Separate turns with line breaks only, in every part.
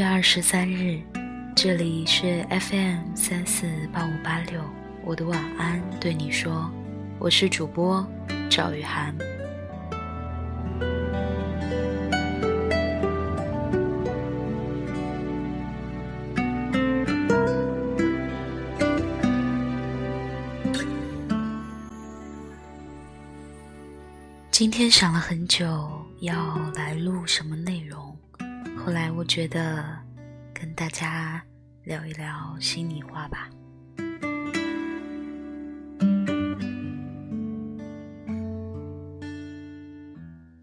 月二十三日，这里是 FM 三四八五八六，我的晚安对你说，我是主播赵雨涵。今天想了很久，要来录什么内容。后来我觉得，跟大家聊一聊心里话吧。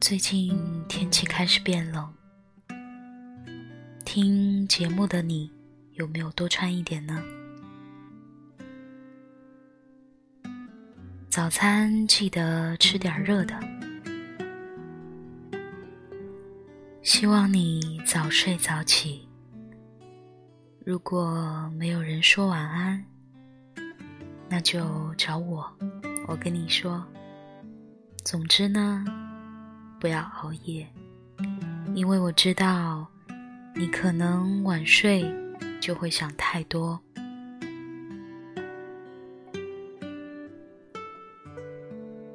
最近天气开始变冷，听节目的你有没有多穿一点呢？早餐记得吃点热的。希望你早睡早起。如果没有人说晚安，那就找我，我跟你说。总之呢，不要熬夜，因为我知道你可能晚睡就会想太多。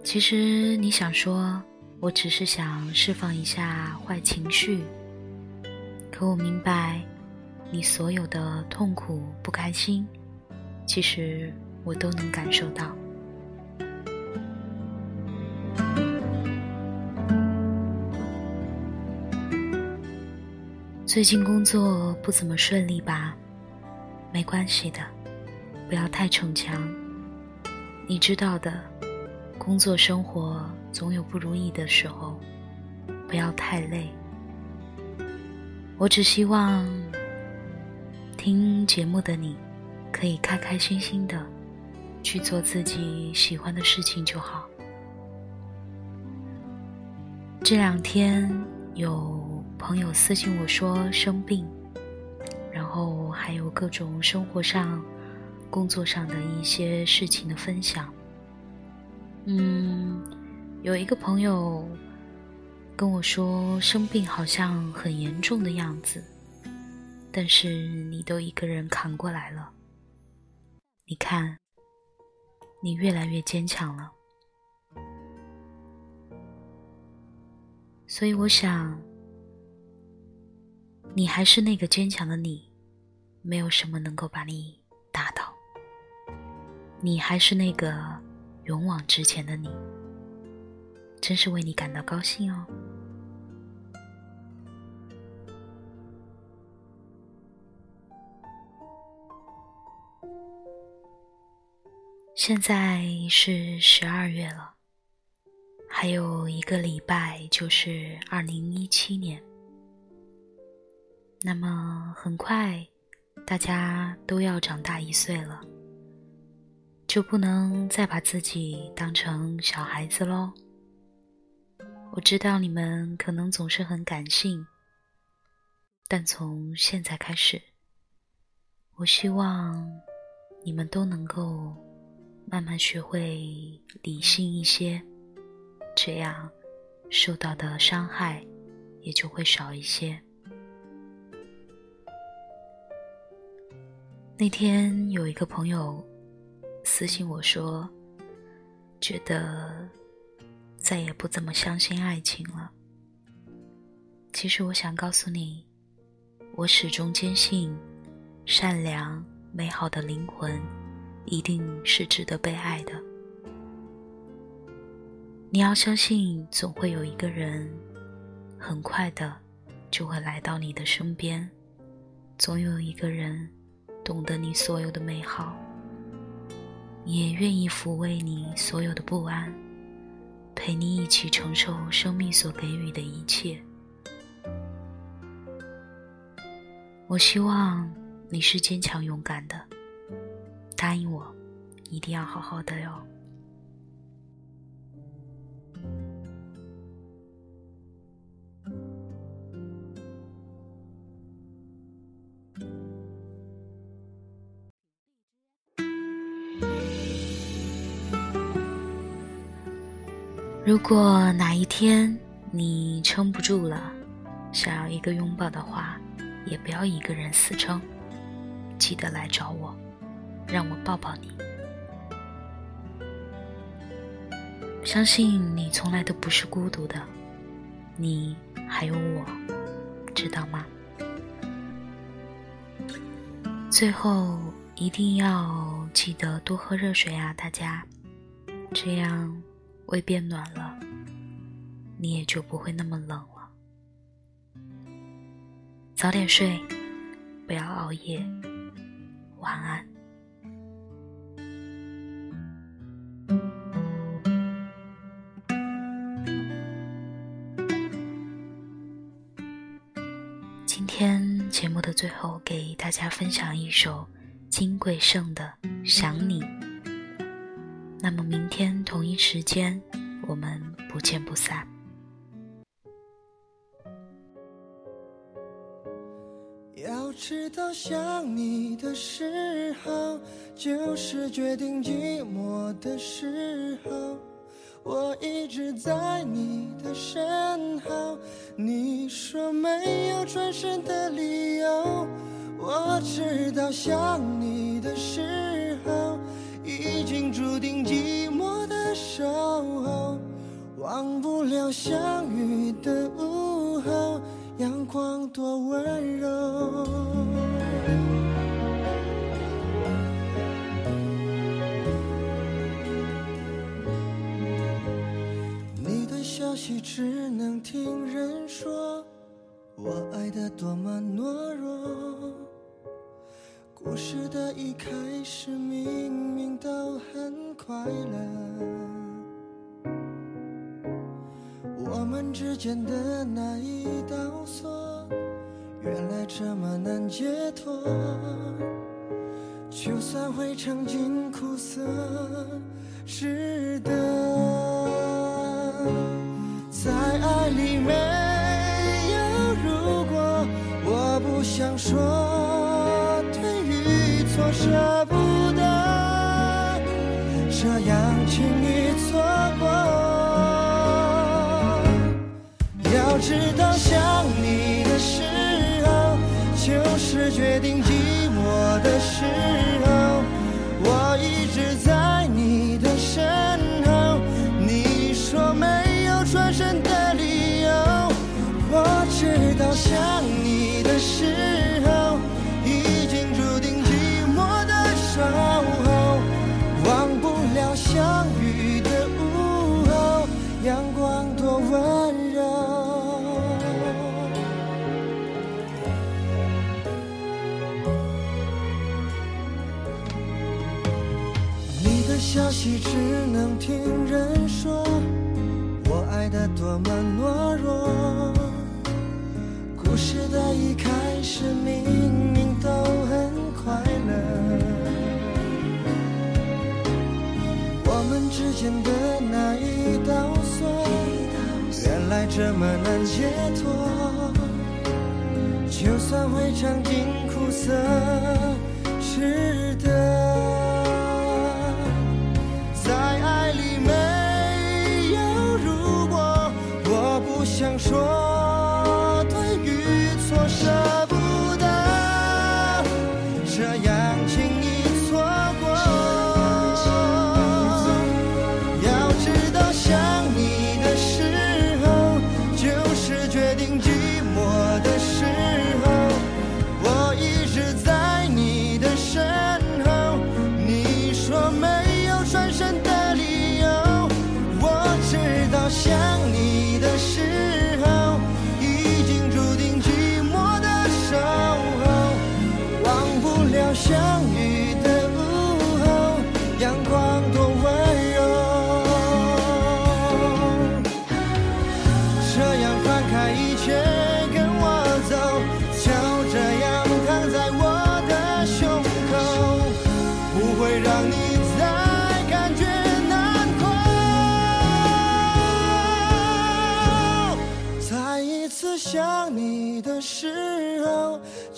其实你想说。我只是想释放一下坏情绪，可我明白，你所有的痛苦、不开心，其实我都能感受到。最近工作不怎么顺利吧？没关系的，不要太逞强。你知道的，工作生活。总有不如意的时候，不要太累。我只希望听节目的你，可以开开心心的去做自己喜欢的事情就好。这两天有朋友私信我说生病，然后还有各种生活上、工作上的一些事情的分享。嗯。有一个朋友跟我说，生病好像很严重的样子，但是你都一个人扛过来了。你看，你越来越坚强了。所以我想，你还是那个坚强的你，没有什么能够把你打倒。你还是那个勇往直前的你。真是为你感到高兴哦！现在是十二月了，还有一个礼拜就是二零一七年。那么很快，大家都要长大一岁了，就不能再把自己当成小孩子喽。我知道你们可能总是很感性，但从现在开始，我希望你们都能够慢慢学会理性一些，这样受到的伤害也就会少一些。那天有一个朋友私信我说，觉得。再也不怎么相信爱情了。其实我想告诉你，我始终坚信，善良美好的灵魂一定是值得被爱的。你要相信，总会有一个人，很快的就会来到你的身边，总有一个人懂得你所有的美好，也愿意抚慰你所有的不安。陪你一起承受生命所给予的一切。我希望你是坚强勇敢的，答应我，一定要好好的哟。果哪一天你撑不住了，想要一个拥抱的话，也不要一个人死撑，记得来找我，让我抱抱你。相信你从来都不是孤独的，你还有我，知道吗？最后一定要记得多喝热水啊，大家，这样胃变暖了，你也就不会那么冷了。早点睡，不要熬夜，晚安。今天节目的最后，给大家分享一首金贵晟的《想你》。那么明天同一时间，我们不见不散。
知道，想你的时候，就是决定寂寞的时候。我一直在你的身后，你说没有转身的理由。我知道，想你的时候，已经注定寂寞的守候，忘不了相遇的午后。阳光多温柔，你的消息只能听人说，我爱的多么懦弱。故事的一开始明明都很快乐。我们之间的那一道锁，原来这么难解脱。就算会尝尽苦涩，值得。在爱里没有如果，我不想说对与错，舍不得这样轻易错过。知道想你的时候，就是决定消息只能听人说，我爱的多么懦弱。故事的一开始明明都很快乐，我们之间的那一道锁，原来这么难解脱。就算会尝尽苦涩，值得。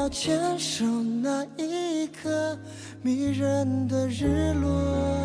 要牵手那一刻迷人的日落。